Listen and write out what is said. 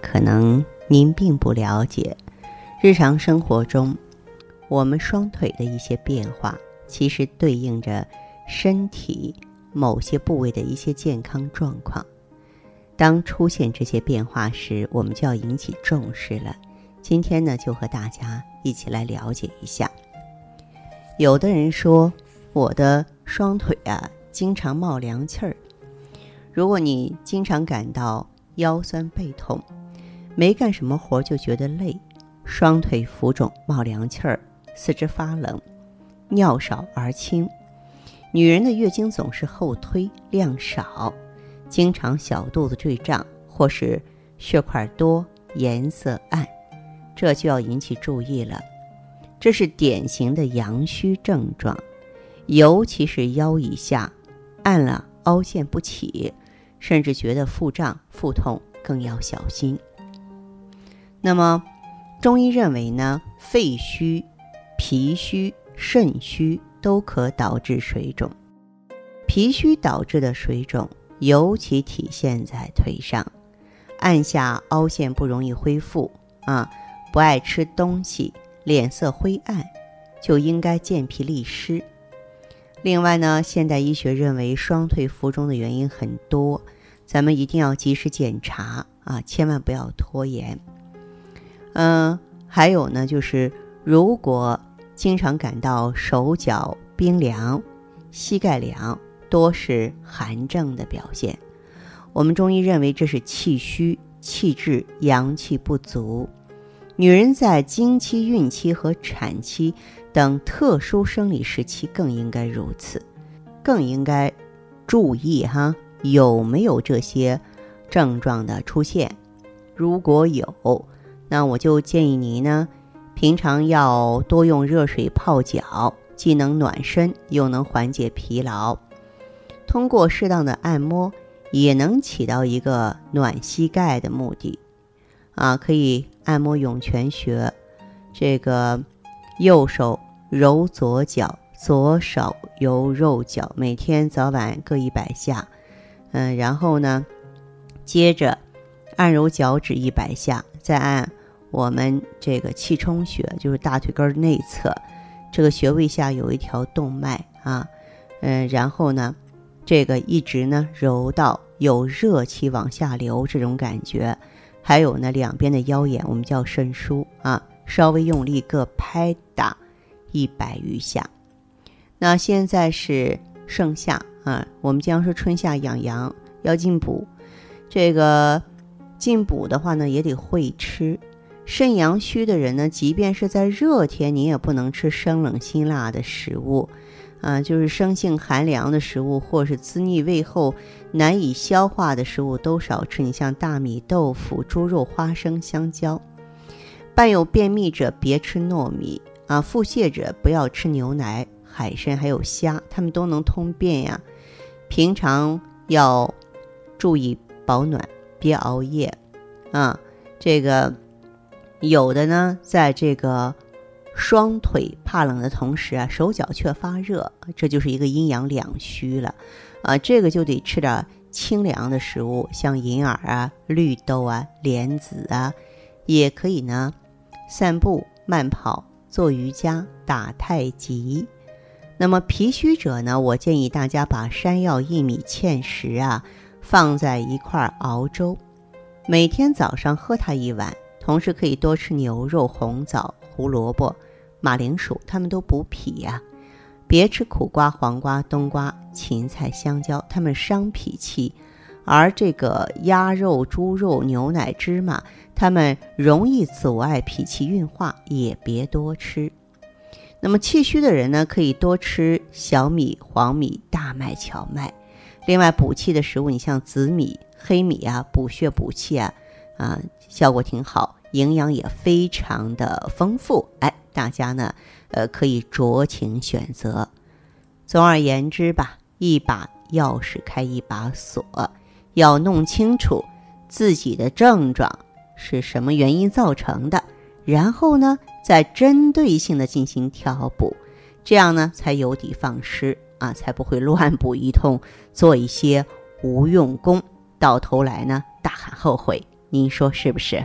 可能您并不了解，日常生活中，我们双腿的一些变化，其实对应着身体某些部位的一些健康状况。当出现这些变化时，我们就要引起重视了。今天呢，就和大家一起来了解一下。有的人说，我的双腿啊，经常冒凉气儿。如果你经常感到腰酸背痛，没干什么活就觉得累，双腿浮肿、冒凉气儿、四肢发冷、尿少而轻。女人的月经总是后推、量少，经常小肚子坠胀，或是血块多、颜色暗，这就要引起注意了。这是典型的阳虚症状，尤其是腰以下，暗了、凹陷不起，甚至觉得腹胀、腹痛，更要小心。那么，中医认为呢，肺虚、脾虚、肾虚都可导致水肿。脾虚导致的水肿，尤其体现在腿上，按下凹陷不容易恢复啊，不爱吃东西，脸色灰暗，就应该健脾利湿。另外呢，现代医学认为双腿浮肿的原因很多，咱们一定要及时检查啊，千万不要拖延。嗯，还有呢，就是如果经常感到手脚冰凉、膝盖凉，多是寒症的表现。我们中医认为这是气虚、气滞、阳气不足。女人在经期、孕期和产期等特殊生理时期更应该如此，更应该注意哈有没有这些症状的出现。如果有，那我就建议您呢，平常要多用热水泡脚，既能暖身，又能缓解疲劳。通过适当的按摩，也能起到一个暖膝盖的目的。啊，可以按摩涌泉穴，这个右手揉左脚，左手揉右脚，每天早晚各一百下。嗯，然后呢，接着按揉脚趾一百下，再按。我们这个气冲穴就是大腿根内侧，这个穴位下有一条动脉啊，嗯，然后呢，这个一直呢揉到有热气往下流这种感觉，还有呢两边的腰眼，我们叫肾腧啊，稍微用力各拍打一百余下。那现在是盛夏啊，我们经常说春夏养阳要进补，这个进补的话呢也得会吃。肾阳虚的人呢，即便是在热天，你也不能吃生冷辛辣的食物，啊，就是生性寒凉的食物，或是滋腻胃后难以消化的食物都少吃。你像大米、豆腐、猪肉、花生、香蕉。伴有便秘者别吃糯米啊，腹泻者不要吃牛奶、海参还有虾，它们都能通便呀。平常要注意保暖，别熬夜啊，这个。有的呢，在这个双腿怕冷的同时啊，手脚却发热，这就是一个阴阳两虚了，啊，这个就得吃点清凉的食物，像银耳啊、绿豆啊、莲子啊，也可以呢，散步、慢跑、做瑜伽、打太极。那么脾虚者呢，我建议大家把山药、薏米、芡实啊放在一块熬粥，每天早上喝它一碗。同时可以多吃牛肉、红枣、胡萝卜、马铃薯，它们都补脾呀。别吃苦瓜、黄瓜、冬瓜、芹菜、香蕉，它们伤脾气。而这个鸭肉、猪肉、牛奶、芝麻，它们容易阻碍脾气运化，也别多吃。那么气虚的人呢，可以多吃小米、黄米、大麦、荞麦。另外补气的食物，你像紫米、黑米啊，补血补气啊。啊，效果挺好，营养也非常的丰富。哎，大家呢，呃，可以酌情选择。总而言之吧，一把钥匙开一把锁，要弄清楚自己的症状是什么原因造成的，然后呢，再针对性的进行调补，这样呢，才有的放矢啊，才不会乱补一通，做一些无用功，到头来呢，大喊后悔。您说是不是？